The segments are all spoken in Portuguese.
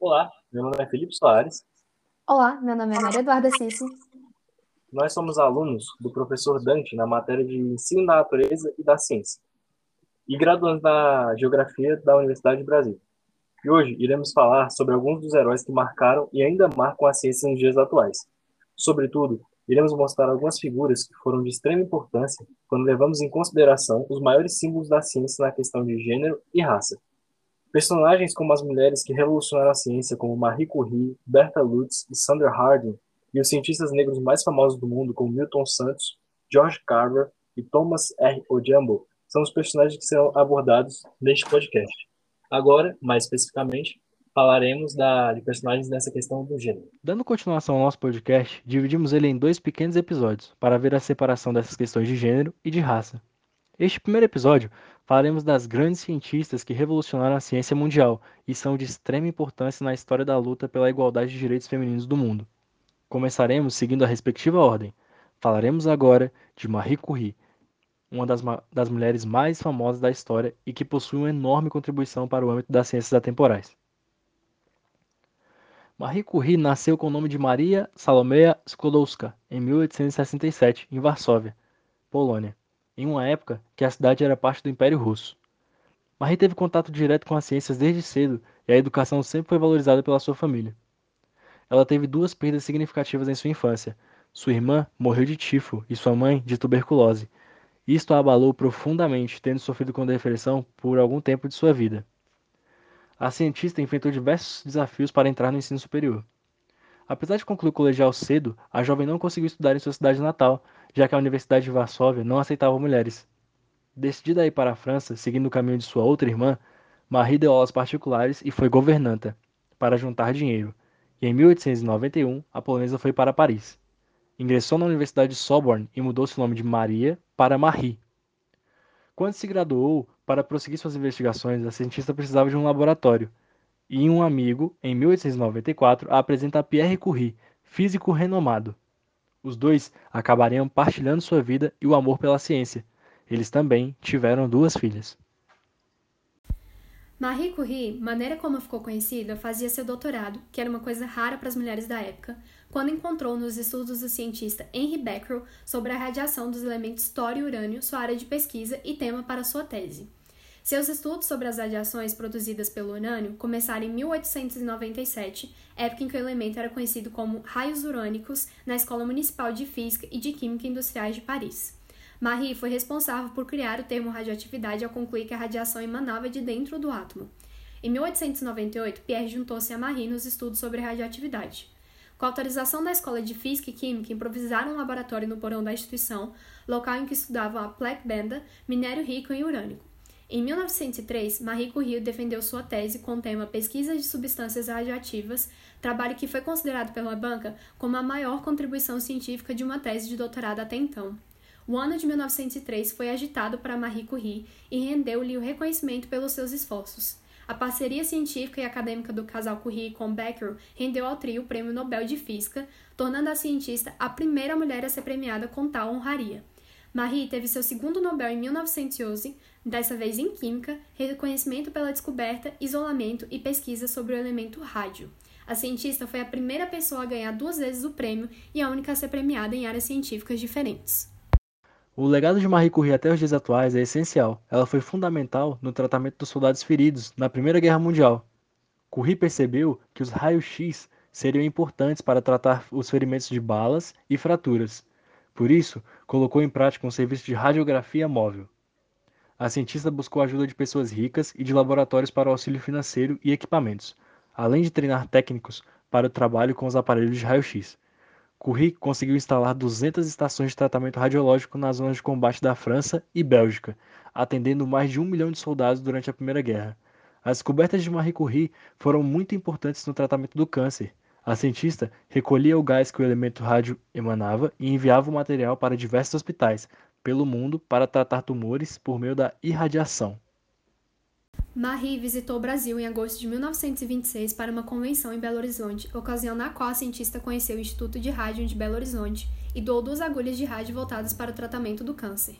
Olá, meu nome é Felipe Soares. Olá, meu nome é Maria Eduarda Cício. Nós somos alunos do professor Dante na matéria de Ensino da Natureza e da Ciência e graduandos da Geografia da Universidade de Brasília. E hoje iremos falar sobre alguns dos heróis que marcaram e ainda marcam a ciência nos dias atuais. Sobretudo, iremos mostrar algumas figuras que foram de extrema importância quando levamos em consideração os maiores símbolos da ciência na questão de gênero e raça. Personagens como as mulheres que revolucionaram a ciência, como Marie Curie, Berta Lutz e Sandra Harding, e os cientistas negros mais famosos do mundo, como Milton Santos, George Carver e Thomas R. Ojambo, são os personagens que serão abordados neste podcast. Agora, mais especificamente, falaremos da, de personagens nessa questão do gênero. Dando continuação ao nosso podcast, dividimos ele em dois pequenos episódios para ver a separação dessas questões de gênero e de raça. Este primeiro episódio falaremos das grandes cientistas que revolucionaram a ciência mundial e são de extrema importância na história da luta pela igualdade de direitos femininos do mundo. Começaremos seguindo a respectiva ordem. Falaremos agora de Marie Curie, uma das, das mulheres mais famosas da história e que possui uma enorme contribuição para o âmbito das ciências atemporais. Marie Curie nasceu com o nome de Maria Salomea Sklodowska em 1867, em Varsóvia, Polônia, em uma época que a cidade era parte do Império Russo. Marie teve contato direto com as ciências desde cedo e a educação sempre foi valorizada pela sua família ela teve duas perdas significativas em sua infância. Sua irmã morreu de tifo e sua mãe de tuberculose. Isto a abalou profundamente, tendo sofrido com depressão por algum tempo de sua vida. A cientista enfrentou diversos desafios para entrar no ensino superior. Apesar de concluir o colegial cedo, a jovem não conseguiu estudar em sua cidade natal, já que a Universidade de Varsóvia não aceitava mulheres. Decidida a ir para a França, seguindo o caminho de sua outra irmã, Marie deu aulas particulares e foi governanta, para juntar dinheiro e em 1891 a polonesa foi para Paris. Ingressou na Universidade de Sorbonne e mudou seu nome de Maria para Marie. Quando se graduou, para prosseguir suas investigações, a cientista precisava de um laboratório, e um amigo, em 1894, a apresenta Pierre Curie, físico renomado. Os dois acabariam partilhando sua vida e o amor pela ciência. Eles também tiveram duas filhas. Marie Curie, maneira como ficou conhecida, fazia seu doutorado, que era uma coisa rara para as mulheres da época, quando encontrou nos estudos do cientista Henry Becquerel sobre a radiação dos elementos tório e urânio sua área de pesquisa e tema para sua tese. Seus estudos sobre as radiações produzidas pelo urânio começaram em 1897, época em que o elemento era conhecido como raios urânicos na Escola Municipal de Física e de Química Industriais de Paris. Marie foi responsável por criar o termo radioatividade ao concluir que a radiação emanava de dentro do átomo. Em 1898, Pierre juntou-se a Marie nos estudos sobre radioatividade. Com a autorização da Escola de Física e Química, improvisaram um laboratório no porão da instituição, local em que estudavam a plaque benda, minério rico em urânio. Em 1903, Marie Curie defendeu sua tese com o tema Pesquisa de Substâncias Radioativas, trabalho que foi considerado pela banca como a maior contribuição científica de uma tese de doutorado até então. O ano de 1903 foi agitado para Marie Curie e rendeu-lhe o reconhecimento pelos seus esforços. A parceria científica e acadêmica do casal Curie com Becquerel rendeu ao trio o Prêmio Nobel de Física, tornando a cientista a primeira mulher a ser premiada com tal honraria. Marie teve seu segundo Nobel em 1911, dessa vez em Química, reconhecimento pela descoberta, isolamento e pesquisa sobre o elemento rádio. A cientista foi a primeira pessoa a ganhar duas vezes o prêmio e a única a ser premiada em áreas científicas diferentes. O legado de Marie Curie até os dias atuais é essencial. Ela foi fundamental no tratamento dos soldados feridos na Primeira Guerra Mundial. Curie percebeu que os raios-x seriam importantes para tratar os ferimentos de balas e fraturas. Por isso, colocou em prática um serviço de radiografia móvel. A cientista buscou a ajuda de pessoas ricas e de laboratórios para o auxílio financeiro e equipamentos, além de treinar técnicos para o trabalho com os aparelhos de raio-x. Curie conseguiu instalar 200 estações de tratamento radiológico nas zonas de combate da França e Bélgica, atendendo mais de um milhão de soldados durante a Primeira Guerra. As descobertas de Marie Curie foram muito importantes no tratamento do câncer. A cientista recolhia o gás que o elemento rádio emanava e enviava o material para diversos hospitais pelo mundo para tratar tumores por meio da irradiação. Marie visitou o Brasil em agosto de 1926 para uma convenção em Belo Horizonte, ocasião na qual a cientista conheceu o Instituto de Rádio de Belo Horizonte e doou duas agulhas de rádio voltadas para o tratamento do câncer.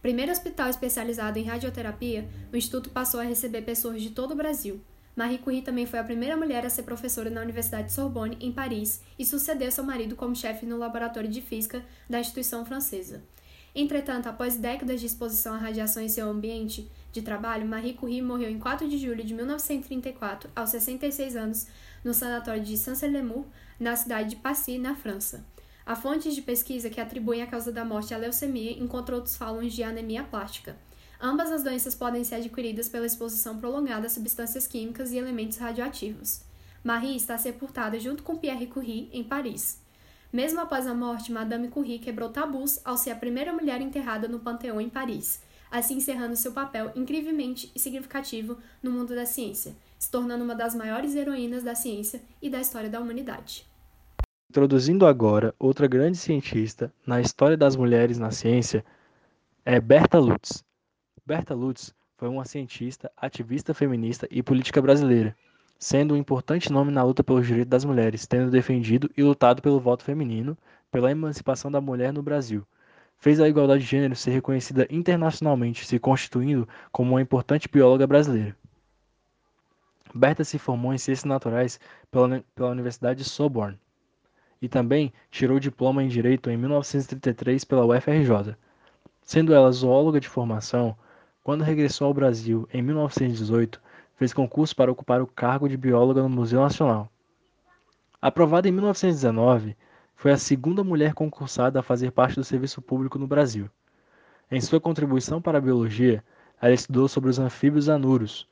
Primeiro hospital especializado em radioterapia, o Instituto passou a receber pessoas de todo o Brasil. Marie Curie também foi a primeira mulher a ser professora na Universidade de Sorbonne, em Paris, e sucedeu seu marido como chefe no laboratório de física da instituição francesa. Entretanto, após décadas de exposição à radiação em seu ambiente de trabalho, Marie Curie morreu em 4 de julho de 1934, aos 66 anos, no sanatório de Saint-Célemur, na cidade de Passy, na França. Há fontes de pesquisa que atribuem a causa da morte à leucemia, enquanto outros falam de anemia plástica. Ambas as doenças podem ser adquiridas pela exposição prolongada a substâncias químicas e elementos radioativos. Marie está sepultada junto com Pierre Curie em Paris. Mesmo após a morte, Madame Curie quebrou tabus ao ser a primeira mulher enterrada no Panteão em Paris, assim encerrando seu papel incrivelmente significativo no mundo da ciência, se tornando uma das maiores heroínas da ciência e da história da humanidade. Introduzindo agora outra grande cientista na história das mulheres na ciência, é Berta Lutz, Berta Lutz foi uma cientista, ativista feminista e política brasileira, sendo um importante nome na luta pelos direitos das mulheres, tendo defendido e lutado pelo voto feminino, pela emancipação da mulher no Brasil. Fez a igualdade de gênero ser reconhecida internacionalmente, se constituindo como uma importante bióloga brasileira. Berta se formou em Ciências Naturais pela, pela Universidade de Sorbonne e também tirou diploma em Direito em 1933 pela UFRJ. Sendo ela zoóloga de formação, quando regressou ao Brasil em 1918, fez concurso para ocupar o cargo de bióloga no Museu Nacional. Aprovada em 1919, foi a segunda mulher concursada a fazer parte do serviço público no Brasil. Em sua contribuição para a biologia, ela estudou sobre os anfíbios anuros,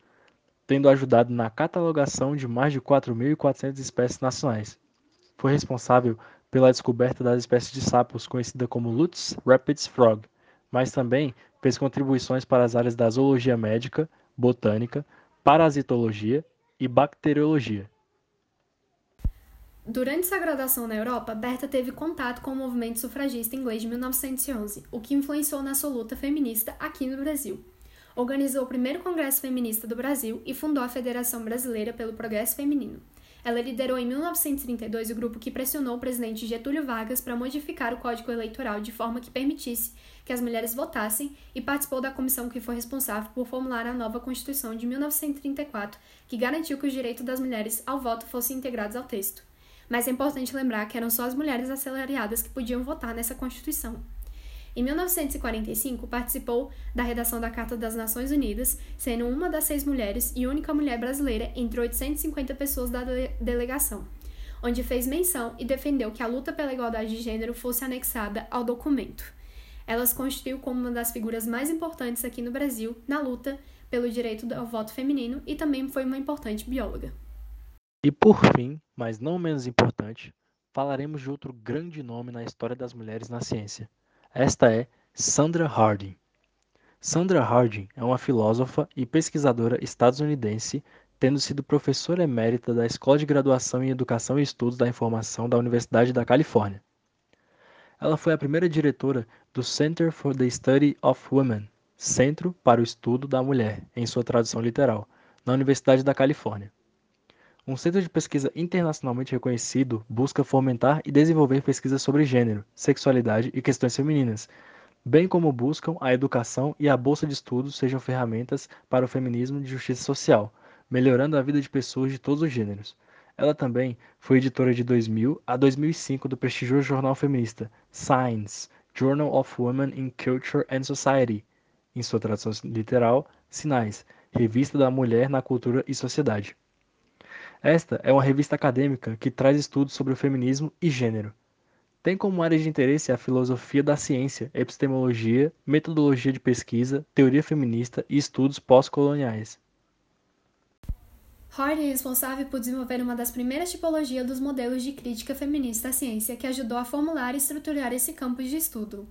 tendo ajudado na catalogação de mais de 4.400 espécies nacionais. Foi responsável pela descoberta das espécies de sapos conhecida como Lutz rapids frog, mas também fez contribuições para as áreas da zoologia médica, botânica, parasitologia e bacteriologia. Durante sua graduação na Europa, Berta teve contato com o movimento sufragista inglês de 1911, o que influenciou na sua luta feminista aqui no Brasil. Organizou o primeiro Congresso Feminista do Brasil e fundou a Federação Brasileira pelo Progresso Feminino. Ela liderou em 1932 o grupo que pressionou o presidente Getúlio Vargas para modificar o Código Eleitoral de forma que permitisse que as mulheres votassem e participou da comissão que foi responsável por formular a nova Constituição de 1934, que garantiu que os direitos das mulheres ao voto fossem integrados ao texto. Mas é importante lembrar que eram só as mulheres assalariadas que podiam votar nessa Constituição. Em 1945, participou da redação da Carta das Nações Unidas, sendo uma das seis mulheres e única mulher brasileira entre 850 pessoas da delegação, onde fez menção e defendeu que a luta pela igualdade de gênero fosse anexada ao documento. Ela se constituiu como uma das figuras mais importantes aqui no Brasil na luta pelo direito ao voto feminino e também foi uma importante bióloga. E por fim, mas não menos importante, falaremos de outro grande nome na história das mulheres na ciência, esta é Sandra Harding. Sandra Harding é uma filósofa e pesquisadora estadunidense, tendo sido professora emérita da Escola de Graduação em Educação e Estudos da Informação da Universidade da Califórnia. Ela foi a primeira diretora do Center for the Study of Women, Centro para o Estudo da Mulher, em sua tradução literal, na Universidade da Califórnia. Um centro de pesquisa internacionalmente reconhecido busca fomentar e desenvolver pesquisas sobre gênero, sexualidade e questões femininas, bem como buscam a educação e a bolsa de estudos sejam ferramentas para o feminismo de justiça social, melhorando a vida de pessoas de todos os gêneros. Ela também foi editora de 2000 a 2005 do prestigioso jornal feminista Science, Journal of Women in Culture and Society, em sua tradução literal, Sinais, Revista da Mulher na Cultura e Sociedade. Esta é uma revista acadêmica que traz estudos sobre o feminismo e gênero. Tem como área de interesse a filosofia da ciência, epistemologia, metodologia de pesquisa, teoria feminista e estudos pós-coloniais. Hard é responsável por desenvolver uma das primeiras tipologias dos modelos de crítica feminista à ciência que ajudou a formular e estruturar esse campo de estudo.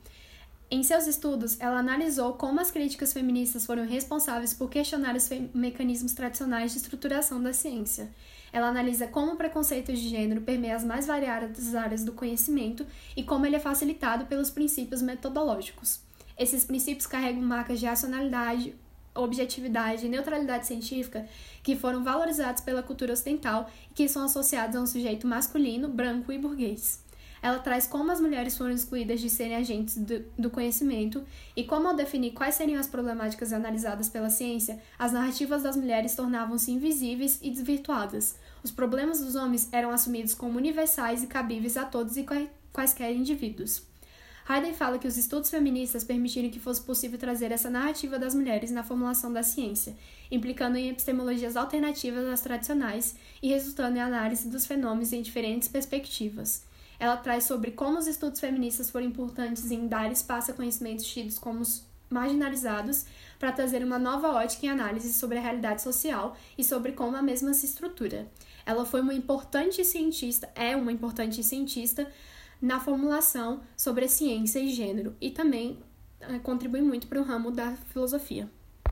Em seus estudos, ela analisou como as críticas feministas foram responsáveis por questionar os mecanismos tradicionais de estruturação da ciência. Ela analisa como o preconceito de gênero permeia as mais variadas áreas do conhecimento e como ele é facilitado pelos princípios metodológicos. Esses princípios carregam marcas de racionalidade, objetividade e neutralidade científica que foram valorizados pela cultura ocidental e que são associados a um sujeito masculino, branco e burguês. Ela traz como as mulheres foram excluídas de serem agentes do, do conhecimento e como, ao definir quais seriam as problemáticas analisadas pela ciência, as narrativas das mulheres tornavam-se invisíveis e desvirtuadas. Os problemas dos homens eram assumidos como universais e cabíveis a todos e quaisquer indivíduos. Hayden fala que os estudos feministas permitiram que fosse possível trazer essa narrativa das mulheres na formulação da ciência, implicando em epistemologias alternativas às tradicionais e resultando em análise dos fenômenos em diferentes perspectivas. Ela traz sobre como os estudos feministas foram importantes em dar espaço a conhecimentos tidos como marginalizados para trazer uma nova ótica e análise sobre a realidade social e sobre como a mesma se estrutura. Ela foi uma importante cientista, é uma importante cientista na formulação sobre a ciência e gênero e também eh, contribui muito para o ramo da filosofia.